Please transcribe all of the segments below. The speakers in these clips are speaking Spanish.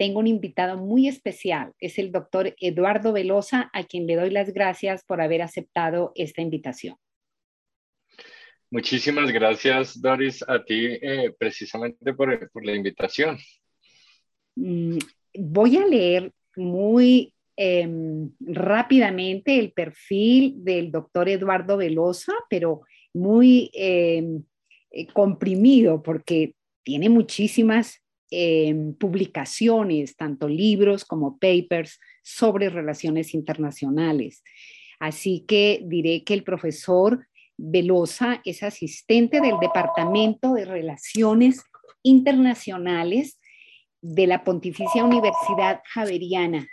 tengo un invitado muy especial, es el doctor Eduardo Velosa, a quien le doy las gracias por haber aceptado esta invitación. Muchísimas gracias, Doris, a ti eh, precisamente por, por, la invitación. Mm, voy a leer muy em, rápidamente el perfil del doctor Eduardo Velosa, pero muy em, eh, comprimido porque tiene muchísimas Publicaciones, tanto libros como papers sobre relaciones internacionales. Así que diré que el profesor Velosa es asistente del Departamento de Relaciones Internacionales de la Pontificia Universidad Javeriana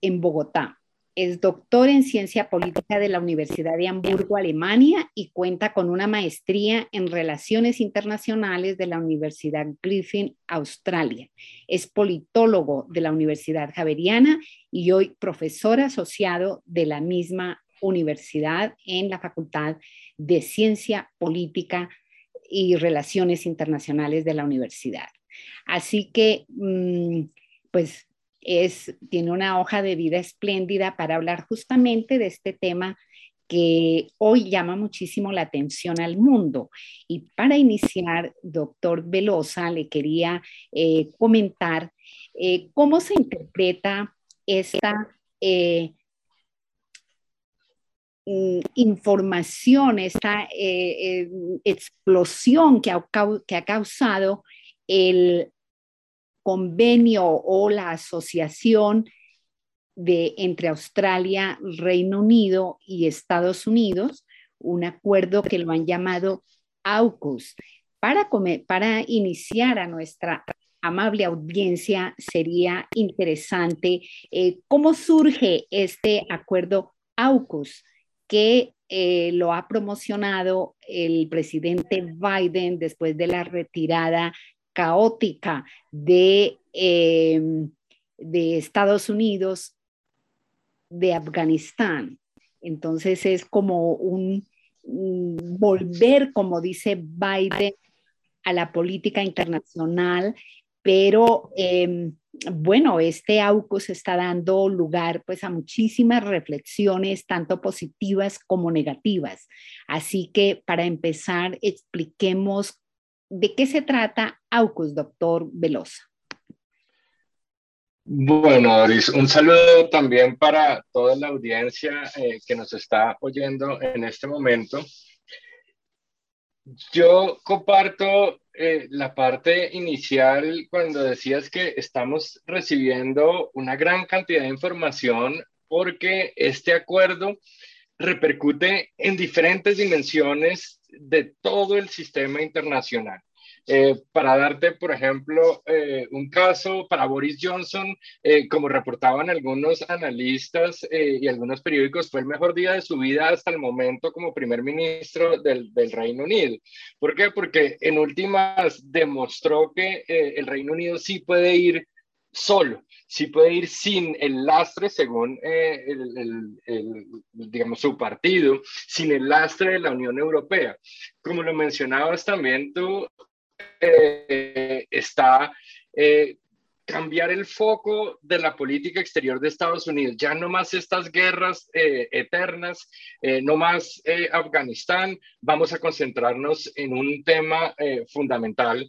en Bogotá. Es doctor en ciencia política de la Universidad de Hamburgo, Alemania, y cuenta con una maestría en relaciones internacionales de la Universidad Griffin, Australia. Es politólogo de la Universidad Javeriana y hoy profesor asociado de la misma universidad en la Facultad de Ciencia Política y Relaciones Internacionales de la universidad. Así que, mm, pues tiene una hoja de vida espléndida para hablar justamente de este tema que hoy llama muchísimo la atención al mundo. Y para iniciar, doctor Velosa, le quería eh, comentar eh, cómo se interpreta esta eh, mm, información, esta explosión que ha causado el convenio o la asociación de, entre Australia, Reino Unido y Estados Unidos, un acuerdo que lo han llamado AUKUS. Para, para iniciar a nuestra amable audiencia, sería interesante eh, cómo surge este acuerdo AUKUS que eh, lo ha promocionado el presidente Biden después de la retirada caótica de, eh, de Estados Unidos, de Afganistán. Entonces es como un, volver, como dice Biden, a la política internacional, pero em, bueno, este AUKUS está dando lugar pues a muchísimas reflexiones, tanto positivas como negativas. Así que para empezar, expliquemos ¿De qué se trata AUKUS, doctor Velosa? Bueno, Doris, un saludo también para toda la audiencia eh, que nos está oyendo en este momento. Yo comparto eh, la parte inicial cuando decías que estamos recibiendo una gran cantidad de información porque este acuerdo repercute en diferentes dimensiones de todo el sistema internacional. Eh, para darte, por ejemplo, eh, un caso para Boris Johnson, eh, como reportaban algunos analistas y algunos periódicos, fue el mejor día de su vida hasta el momento como primer ministro del, del Reino Unido. ¿Por qué? Porque en últimas demostró que el Reino Unido sí puede ir solo, sí puede ir sin el lastre, según el, digamos, su partido, sin el lastre de la Unión Europea. Como lo mencionabas también tú, eh, está eh, cambiar el foco de la política exterior de Estados Unidos. Ya no más estas guerras eh, eternas, no más Afganistán, vamos a concentrarnos en un tema fundamental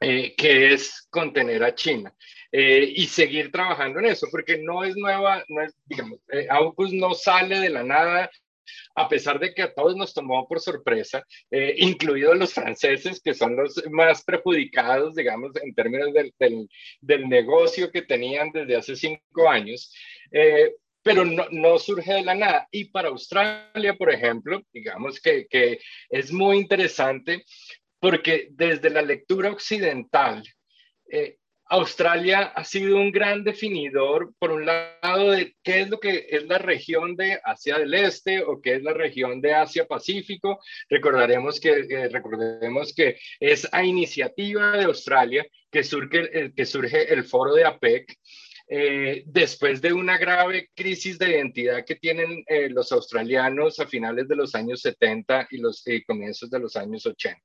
que es contener a China. y seguir trabajando en eso, porque no es nueva, no es, digamos, AUKUS no sale de la nada a pesar de que a todos nos tomó por sorpresa, eh, incluidos los franceses, que son los más perjudicados, digamos, en términos del, del, negocio que tenían desde hace cinco años. Eh, pero no, no, surge de la nada. Y para Australia, por ejemplo, digamos que, que es muy interesante porque desde la lectura occidental, eh, Australia ha sido un gran definidor, por un lado, de qué es lo que es la región de Asia del Este o qué es la región de Asia Pacífico. Recordaremos que, eh, recordemos que es a iniciativa de Australia que surge, que surge el foro de APEC eh, después de una grave crisis de identidad que tienen eh, los australianos a finales de los años 70 y los comienzos de los años 80.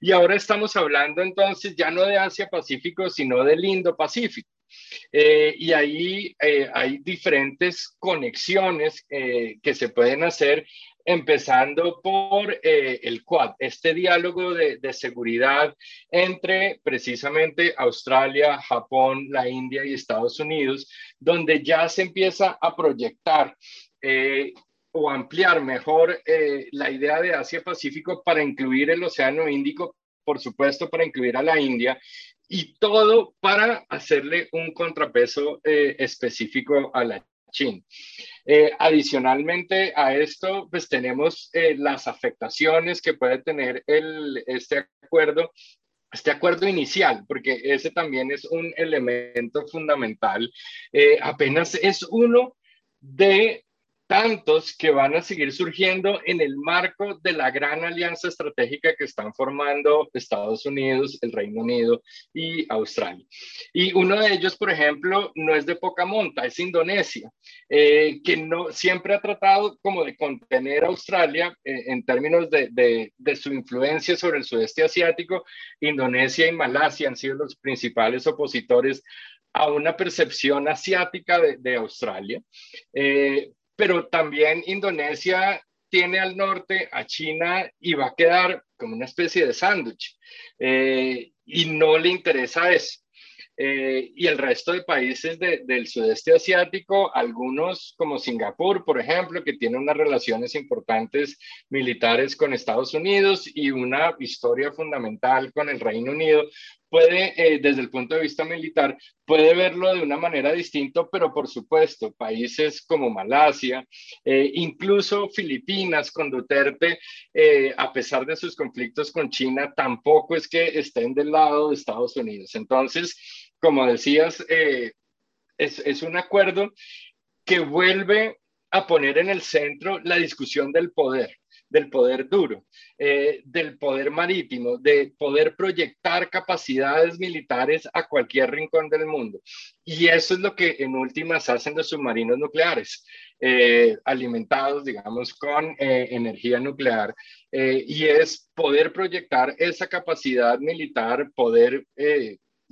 Y ahora estamos hablando entonces ya no de Asia-Pacífico, sino del Indo-Pacífico. Y ahí hay diferentes conexiones que se pueden hacer empezando por eh, el Quad, este diálogo de, seguridad entre precisamente Australia, Japón, la India y Estados Unidos, donde ya se empieza a proyectar eh, o ampliar mejor eh, la idea de Asia-Pacífico para incluir el Océano Índico, por supuesto, para incluir a la India y todo para hacerle un contrapeso específico a la China. Eh, adicionalmente a esto, pues tenemos eh, las afectaciones que puede tener el, este acuerdo este acuerdo inicial, porque ese también es un elemento fundamental, eh, apenas es uno de tantos que van a seguir surgiendo en el marco de la gran alianza estratégica que están formando Estados Unidos, el Reino Unido y Australia. Y uno de ellos, por ejemplo, no es de poca monta, es Indonesia, eh, que no siempre ha tratado como de contener a Australia eh, en términos de, su influencia sobre el sudeste asiático. Indonesia y Malasia han sido los principales opositores a una percepción asiática de, de Australia. Eh, pero también Indonesia tiene al norte a China y va a quedar como una especie de sándwich eh, y no le interesa eso. Eh, y el resto de países del sudeste asiático, algunos como Singapur, por ejemplo, que tiene unas relaciones importantes militares con Estados Unidos y una historia fundamental con el Reino Unido, puede, eh, desde el punto de vista militar, puede verlo de una manera distinta, pero por supuesto, países como Malasia, eh, incluso Filipinas con Duterte, a pesar de sus conflictos con China, tampoco es que estén del lado de Estados Unidos. Entonces, como decías, eh, es, un acuerdo que vuelve a poner en el centro la discusión del poder, del poder duro, eh, del poder marítimo, de poder proyectar capacidades militares a cualquier rincón del mundo. Y eso es lo que en últimas hacen los submarinos nucleares, eh, alimentados, digamos, con energía nuclear. y es poder proyectar esa capacidad militar, poder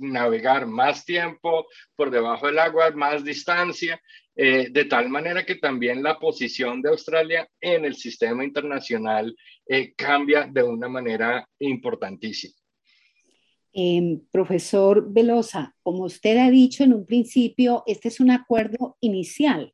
navegar más tiempo por debajo del agua, más distancia, eh, de tal manera que también la posición de Australia en el sistema internacional eh, cambia de una manera importantísima. Em, profesor Velosa, como usted ha dicho en un principio, este es un acuerdo inicial.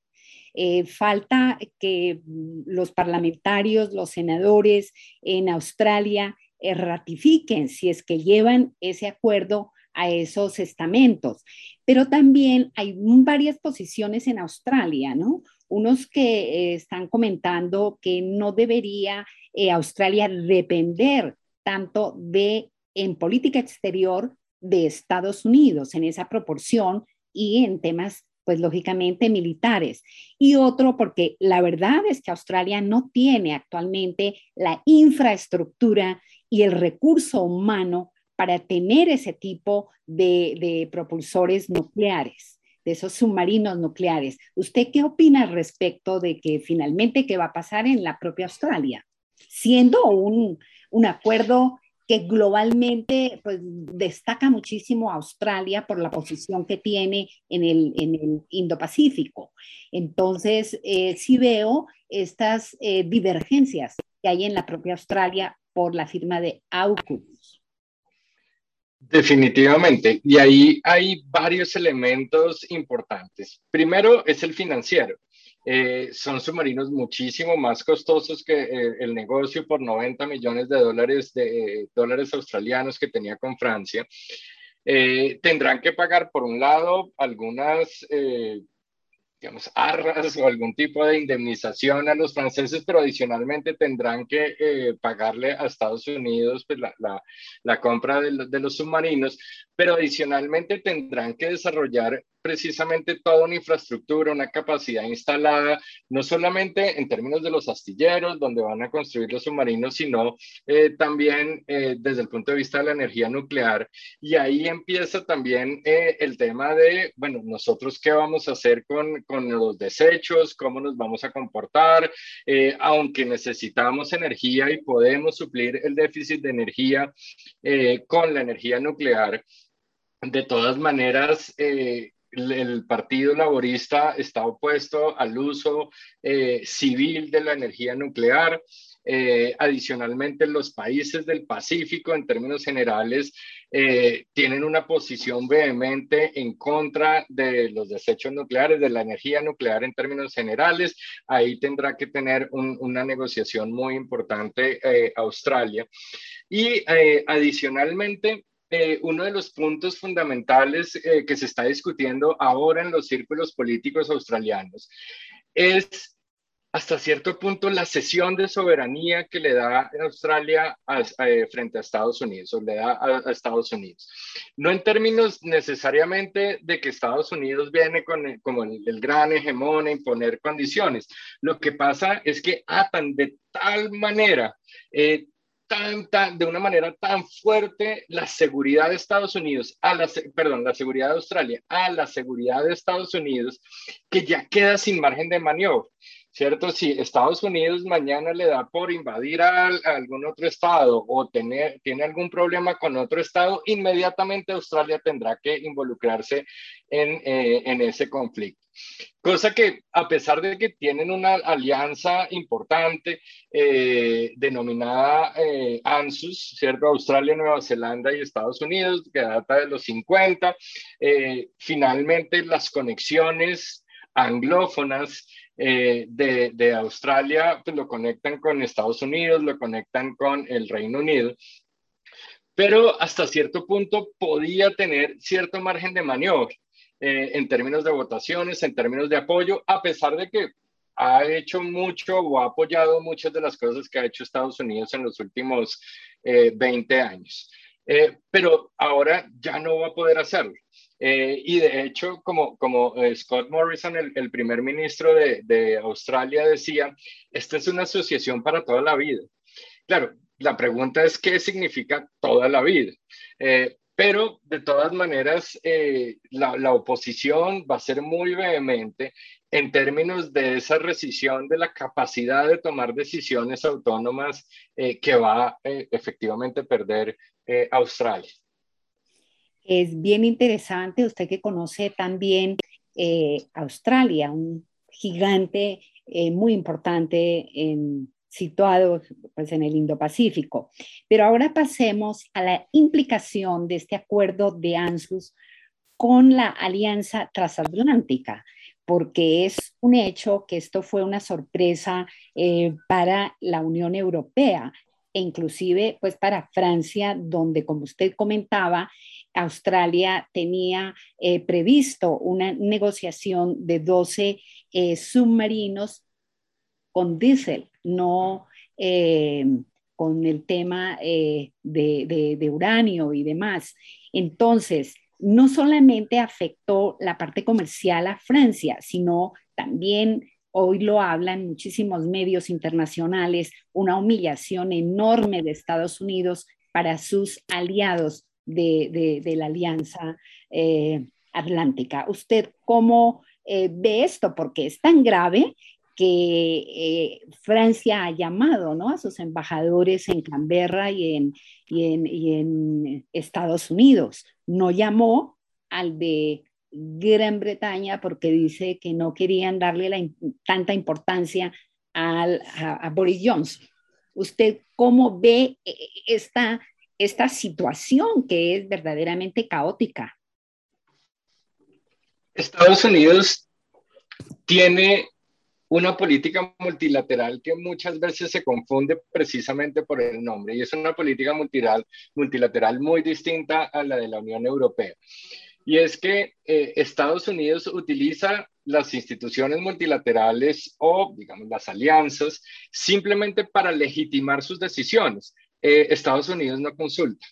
Eh, falta que los parlamentarios, los senadores en Australia ratifiquen si es que llevan ese acuerdo a esos estamentos. Pero también hay varias posiciones en Australia, ¿no? Unos que eh, están comentando que no debería eh, Australia depender tanto de en política exterior de Estados Unidos en esa proporción y en temas pues lógicamente militares. Y otro porque la verdad es que Australia no tiene actualmente la infraestructura y el recurso humano para tener ese tipo de, propulsores nucleares, de esos submarinos nucleares. ¿Usted qué opina al respecto de que finalmente qué va a pasar en la propia Australia? Siendo un, acuerdo que globalmente pues, destaca muchísimo a Australia por la posición que tiene en el, Indo-Pacífico. Entonces, eh, sí veo estas eh, divergencias que hay en la propia Australia por la firma de AUKUS. Definitivamente. Y ahí hay varios elementos importantes. Primero es el financiero. Eh, son submarinos muchísimo más costosos que eh, el negocio por 90 millones de dólares, de eh, dólares australianos que tenía con Francia. tendrán que pagar, por un lado, algunas digamos, arras o algún tipo de indemnización a los franceses, pero adicionalmente tendrán que eh, pagarle a Estados Unidos pues, la, la, compra de, los submarinos, pero adicionalmente tendrán que desarrollar precisamente toda una infraestructura, una capacidad instalada, no solamente en términos de los astilleros, donde van a construir los submarinos, sino eh, también eh, desde el punto de vista de la energía nuclear. Y ahí empieza también eh, el tema de, bueno, nosotros qué vamos a hacer con, con los desechos, cómo nos vamos a comportar, aunque necesitamos energía y podemos suplir el déficit de energía con la energía nuclear. De todas maneras, eh, el Partido Laborista está opuesto al uso eh, civil de la energía nuclear. Eh, adicionalmente, los países del Pacífico, en términos generales, eh, tienen una posición vehemente en contra de los desechos nucleares, de la energía nuclear en términos generales. Ahí tendrá que tener una negociación muy importante Australia. Y adicionalmente, eh, uno de los puntos fundamentales eh, que se está discutiendo ahora en los círculos políticos australianos es hasta cierto punto la cesión de soberanía que le da Australia eh, frente a Estados Unidos o le da a, Estados Unidos. No en términos necesariamente de que Estados Unidos viene con como el, el, gran hegemón a imponer condiciones. Lo que pasa es que atan de tal manera de una manera tan fuerte la seguridad de Estados Unidos, a la, perdón, la seguridad de Australia, a la seguridad de Estados Unidos, que ya queda sin margen de maniobra. ¿Cierto? Si Estados Unidos mañana le da por invadir a, algún otro estado o tener, tiene algún problema con otro estado, inmediatamente Australia tendrá que involucrarse en, eh, en ese conflicto. Cosa que a pesar de que tienen una alianza importante eh, denominada eh, ANSUS, ¿cierto? Australia, Nueva Zelanda y Estados Unidos, que data de los 50, eh, finalmente las conexiones anglófonas de, de, Australia pues lo conectan con Estados Unidos, lo conectan con el Reino Unido, pero hasta cierto punto podía tener cierto margen de maniobra. Eh, en términos de votaciones, en términos de apoyo, a pesar de que ha hecho mucho o ha apoyado muchas de las cosas que ha hecho Estados Unidos en los últimos 20 eh, años. Eh, pero ahora ya no va a poder hacerlo. y de hecho, como, como Scott Morrison, el, el primer ministro de, de, Australia, decía, esta es una asociación para toda la vida. Claro, la pregunta es qué significa toda la vida. Pero de todas maneras, eh, la, oposición va a ser muy vehemente en términos de esa rescisión de la capacidad de tomar decisiones autónomas eh, que va a eh, efectivamente perder Australia. Es bien interesante, usted que conoce también Australia, un gigante muy importante en situado pues, en el Indo-Pacífico. Pero ahora pasemos a la implicación de este acuerdo de ANSUS con la Alianza Transatlántica, porque es un hecho que esto fue una sorpresa eh, para la Unión Europea e inclusive pues para Francia, donde como usted comentaba, Australia tenía eh, previsto una negociación de 12 eh, submarinos con diésel, no eh, con el tema eh, de, uranio y demás. Entonces, no solamente afectó la parte comercial a Francia, sino también hoy lo hablan muchísimos medios internacionales, una humillación enorme de Estados Unidos para sus aliados de, la Alianza eh, Atlántica. ¿Usted cómo ve esto? Porque es tan grave que eh, Francia ha llamado ¿no? a sus embajadores en Canberra y en, y en, Estados Unidos. No llamó al de Gran Bretaña porque dice que no querían darle tanta importancia a, Boris Johnson. ¿Usted cómo ve eh, esta esta situación que es verdaderamente caótica? Estados Unidos tiene una política multilateral que muchas veces se confunde precisamente por el nombre y es una política multilateral, multilateral muy distinta a la de la Unión Europea. Y es que eh, Estados Unidos utiliza las instituciones multilaterales o, digamos, las alianzas simplemente para legitimar sus decisiones. Eh, Estados Unidos no consulta,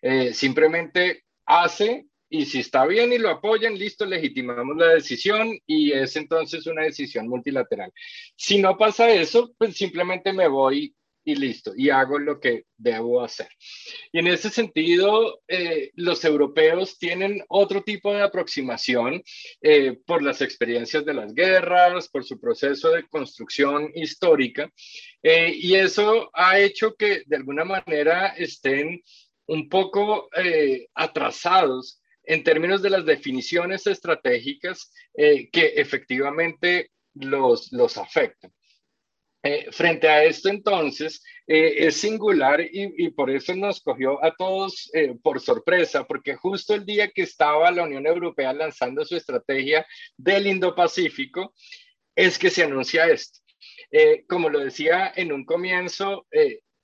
eh, simplemente hace y si está bien y lo apoyan, listo, legitimamos la decisión y es entonces una decisión multilateral. Si no pasa eso, pues simplemente me voy y listo, y hago lo que debo hacer. Y en ese sentido, eh, los europeos tienen otro tipo de aproximación eh, por las experiencias de las guerras, por su proceso de construcción histórica, eh, y eso ha hecho que de alguna manera estén un poco atrasados en términos de las definiciones estratégicas que efectivamente los, los afectan. Eh, frente a esto, entonces, eh, es singular y, por eso nos cogió a todos eh, por sorpresa, porque justo el día que estaba la Unión Europea lanzando su estrategia del Indo-Pacífico, es que se anuncia esto. como lo decía en un comienzo,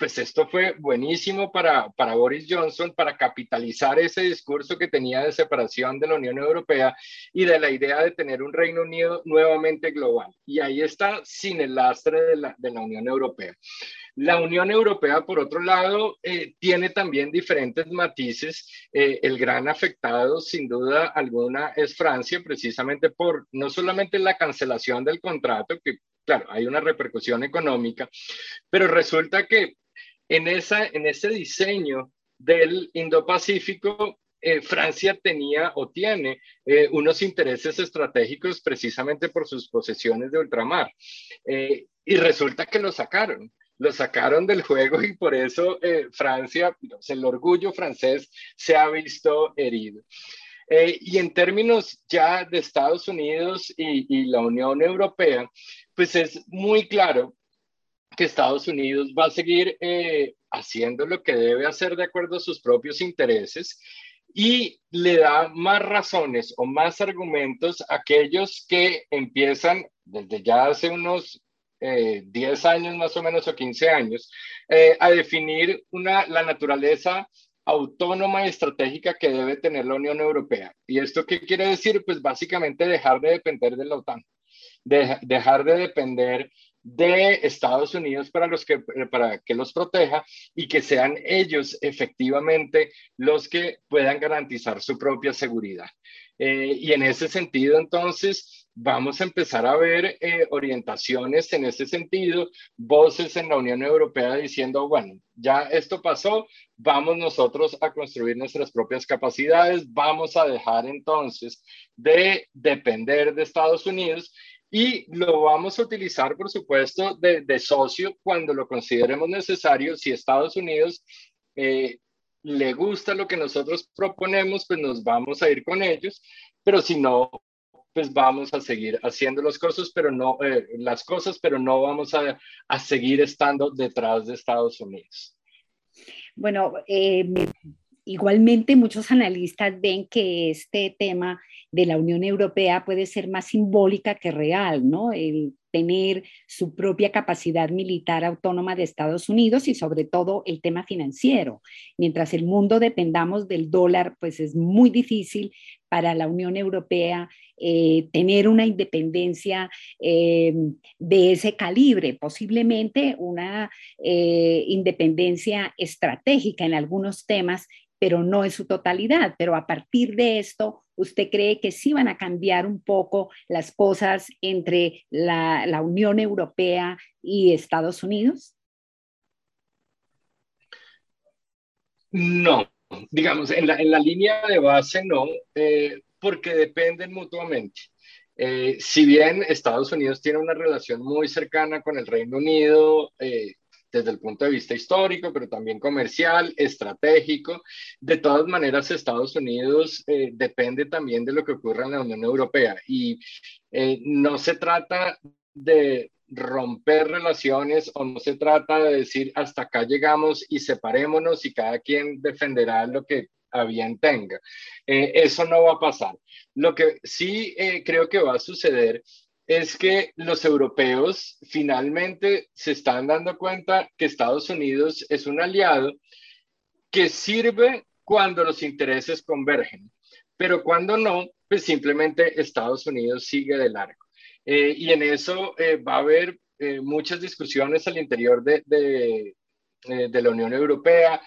pues esto fue buenísimo para, para Boris Johnson, para capitalizar ese discurso que tenía de separación de la Unión Europea y de la idea de tener un Reino Unido nuevamente global. Y ahí está sin el lastre de la, de la Unión Europea. La Unión Europea, por otro lado, eh, tiene también diferentes matices. Eh, el gran afectado, sin duda alguna, es Francia, precisamente por no solamente la cancelación del contrato, que claro, hay una repercusión económica, pero resulta que en, esa, en ese diseño del Indo-Pacífico, eh, Francia tenía o tiene eh, unos intereses estratégicos precisamente por sus posesiones de ultramar. Eh, y resulta que lo sacaron, lo sacaron del juego y por eso Francia, el orgullo francés se ha visto herido. y en términos ya de Estados Unidos y, y la Unión Europea, pues es muy claro que Estados Unidos va a seguir eh, haciendo lo que debe hacer de acuerdo a sus propios intereses y le da más razones o más argumentos a aquellos que empiezan desde ya hace unos 10 eh, años más o menos o 15 años eh, a definir una, la naturaleza autónoma y estratégica que debe tener la Unión Europea. ¿Y esto qué quiere decir? Pues básicamente dejar de depender de la OTAN, dejar de depender de Estados Unidos para, los que, para que los proteja y que sean ellos efectivamente los que puedan garantizar su propia seguridad. Eh, y en ese sentido, entonces, vamos a empezar a ver eh, orientaciones en ese sentido, voces en la Unión Europea diciendo, bueno, ya esto pasó, vamos nosotros a construir nuestras propias capacidades, vamos a dejar entonces de depender de Estados Unidos y lo vamos a utilizar, por supuesto, de, socio cuando lo consideremos necesario. Si Estados Unidos eh, le gusta lo que nosotros proponemos, pues nos vamos a ir con ellos, pero si no, pues vamos a seguir haciendo las cosas, pero no, eh, las cosas, pero no vamos a, a, seguir estando detrás de Estados Unidos. Bueno, eh, igualmente muchos analistas ven que este tema de la Unión Europea puede ser más simbólica que real, ¿no? El tener su propia capacidad militar autónoma de Estados Unidos y sobre todo el tema financiero. Mientras el mundo dependamos del dólar, pues es muy difícil para la Unión Europea eh, tener una independencia eh, de ese calibre, posiblemente una eh, independencia estratégica en algunos temas pero no en su totalidad. Pero a partir de esto, ¿usted cree que sí van a cambiar un poco las cosas entre la, Unión Europea y Estados Unidos? No, digamos, en la, línea de base no, eh, porque dependen mutuamente. Eh, si bien Estados Unidos tiene una relación muy cercana con el Reino Unido, eh, desde el punto de vista histórico, pero también comercial, estratégico. De todas maneras, Estados Unidos eh, depende también de lo que ocurra en la Unión Europea y eh, no se trata de romper relaciones o no se trata de decir hasta acá llegamos y separémonos y cada quien defenderá lo que a bien tenga. Eh, eso no va a pasar. Lo que sí eh, creo que va a suceder es que los europeos finalmente se están dando cuenta que Estados Unidos es un aliado que sirve cuando los intereses convergen, pero cuando no, pues simplemente Estados Unidos sigue de largo. Eh, y en eso eh, va a haber eh, muchas discusiones al interior de, de, de la Unión Europea,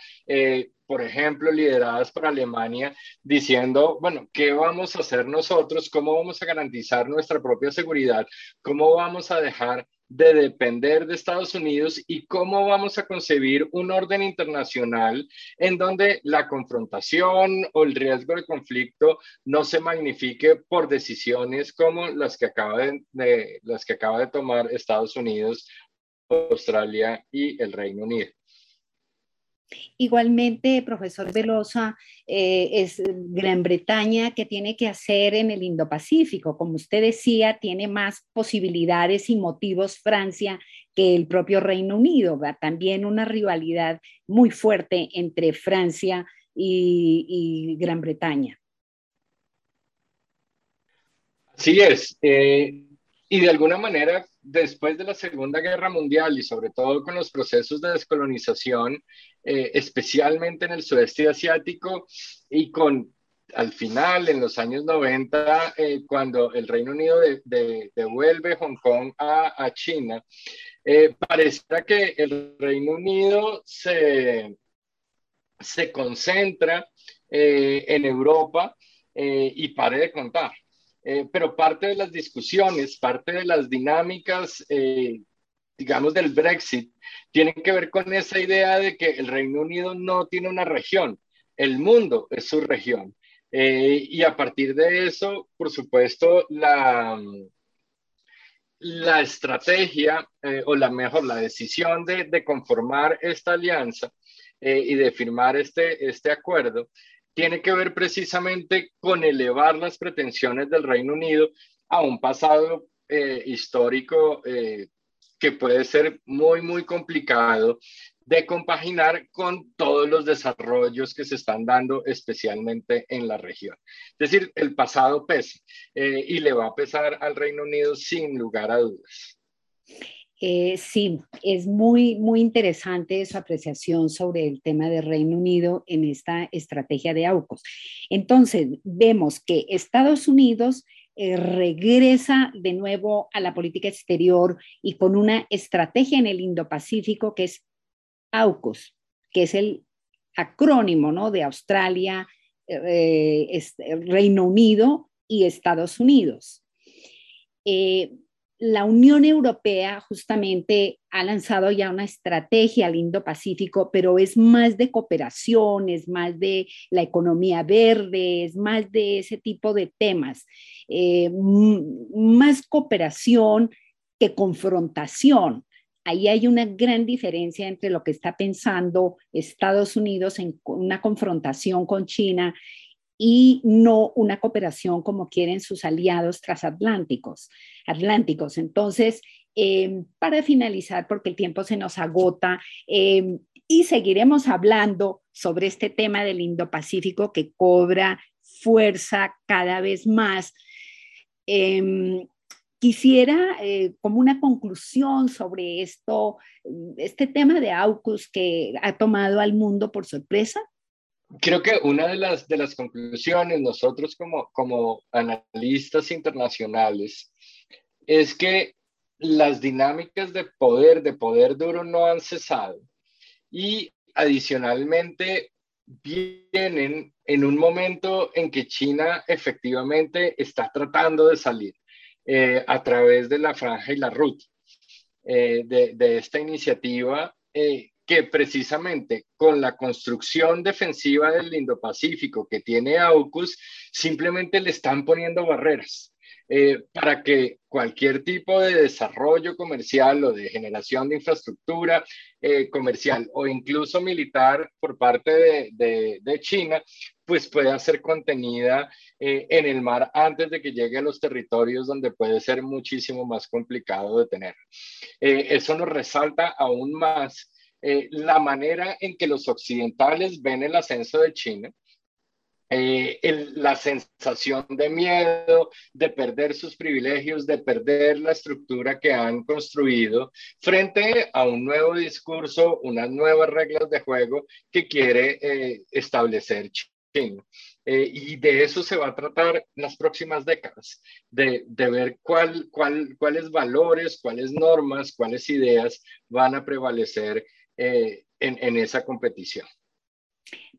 por ejemplo, lideradas por Alemania, diciendo, bueno, ¿qué vamos a hacer nosotros? ¿Cómo vamos a garantizar nuestra propia seguridad? ¿Cómo vamos a dejar de depender de Estados Unidos y cómo vamos a concebir un orden internacional en donde la confrontación o el riesgo de conflicto no se magnifique por decisiones como las que acaba de, las que acaba de tomar Estados Unidos, Australia y el Reino Unido. Igualmente, profesor Velosa, eh, es Gran Bretaña que tiene que hacer en el Indo-Pacífico. Como usted decía, tiene más posibilidades y motivos Francia que el propio Reino Unido. ¿va? También una rivalidad muy fuerte entre Francia y, Gran Bretaña. Sí es. Eh, y de alguna manera, después de la Segunda Guerra Mundial y sobre todo con los procesos de descolonización, eh, especialmente en el sudeste asiático y con al final, en los años 90, eh, cuando el Reino Unido devuelve Hong Kong a, China, eh, pareciera que el Reino Unido se, se concentra en Europa y pare de contar. Eh, pero parte de las discusiones, parte de las dinámicas, eh, digamos, del Brexit, tienen que ver con esa idea de que el Reino Unido no tiene una región, el mundo es su región. Eh, y a partir de eso, por supuesto, la, la estrategia, o la mejor, la decisión de, de conformar esta alianza y de firmar este, este acuerdo, tiene que ver precisamente con elevar las pretensiones del Reino Unido a un pasado eh, histórico eh, que puede ser muy, muy complicado de compaginar con todos los desarrollos que se están dando especialmente en la región. Es decir, el pasado pesa eh, y le va a pesar al Reino Unido sin lugar a dudas. Eh, sí, es muy, muy interesante su apreciación sobre el tema del Reino Unido en esta estrategia de AUKUS. Entonces, vemos que Estados Unidos eh, regresa de nuevo a la política exterior y con una estrategia en el Indo-Pacífico que es AUKUS, que es el acrónimo ¿no? de Australia, eh, Reino Unido y Estados Unidos la Unión Europea justamente ha lanzado ya una estrategia al Indo-Pacífico, pero es más de cooperación, es más de la economía verde, es más de ese tipo de temas, eh, más cooperación que confrontación. Ahí hay una gran diferencia entre lo que está pensando Estados Unidos en una confrontación con China y no una cooperación como quieren sus aliados transatlánticos. Atlánticos. Entonces, em, para finalizar, porque el tiempo se nos agota, em, y seguiremos hablando sobre este tema del Indo-Pacífico que cobra fuerza cada vez más. Em, quisiera, eh, como una conclusión sobre esto, este tema de AUKUS que ha tomado al mundo por sorpresa, creo que una de las, de las conclusiones, nosotros como, como analistas internacionales, es que las dinámicas de poder, de poder duro, no han cesado. Y adicionalmente vienen en un momento en que China efectivamente está tratando de salir eh, a través de la franja y la ruta eh, de, de, esta iniciativa eh, que precisamente con la construcción defensiva del Indo-Pacífico que tiene AUKUS, simplemente le están poniendo barreras. Eh, para que cualquier tipo de desarrollo comercial o de generación de infraestructura eh, comercial o incluso militar por parte de, de, China pues pueda ser contenida eh, en el mar antes de que llegue a los territorios donde puede ser muchísimo más complicado de tener. Eh, eso nos resalta aún más eh, la manera en que los occidentales ven el ascenso de China eh, la sensación de miedo, de perder sus privilegios, de perder la estructura que han construido frente a un nuevo discurso, unas nuevas reglas de juego que quiere eh, establecer China. Y de eso se va a tratar las próximas décadas, de, de ver cuál, cuál, cuáles valores, cuáles normas, cuáles ideas van a prevalecer en, en esa competición.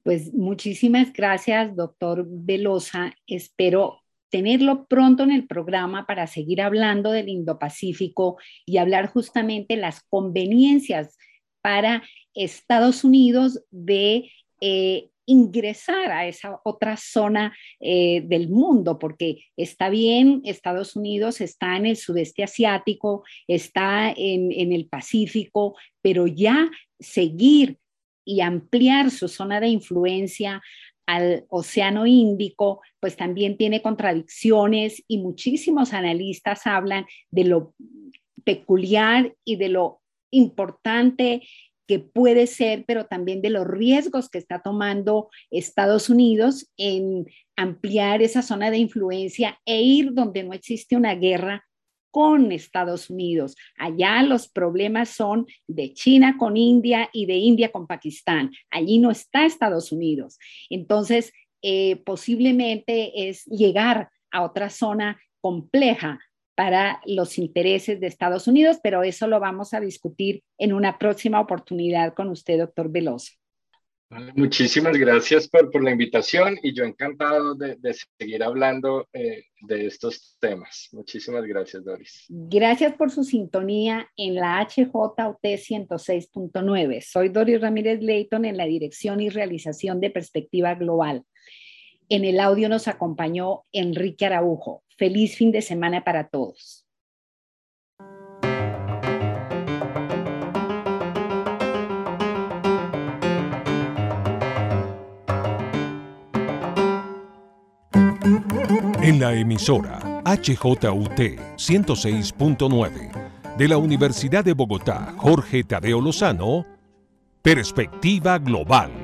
Pues muchísimas gracias, doctor Velosa. Espero tenerlo pronto en el programa para seguir hablando del Indo-Pacífico y hablar justamente las conveniencias para Estados Unidos de eh, ingresar a esa otra zona eh, del mundo, porque está bien, Estados Unidos está en el sudeste asiático, está en, en el Pacífico, pero ya seguir y ampliar su zona de influencia al Océano Índico, pues también tiene contradicciones y muchísimos analistas hablan de lo peculiar y de lo importante que puede ser, pero también de los riesgos que está tomando Estados Unidos en ampliar esa zona de influencia e ir donde no existe una guerra con Estados Unidos. Allá los problemas son de China con India y de India con Pakistán. Allí no está Estados Unidos. Entonces, eh, posiblemente es llegar a otra zona compleja para los intereses de Estados Unidos, pero eso lo vamos a discutir en una próxima oportunidad con usted, doctor Veloso. Muchísimas gracias por, por, la invitación y yo encantado de, de seguir hablando eh, de estos temas. Muchísimas gracias, Doris. Gracias por su sintonía en la HJUT 106.9. Soy Doris Ramírez Leighton en la dirección y realización de Perspectiva Global. En el audio nos acompañó Enrique Araujo. Feliz fin de semana para todos. En la emisora HJUT 106.9 de la Universidad de Bogotá, Jorge Tadeo Lozano, Perspectiva Global.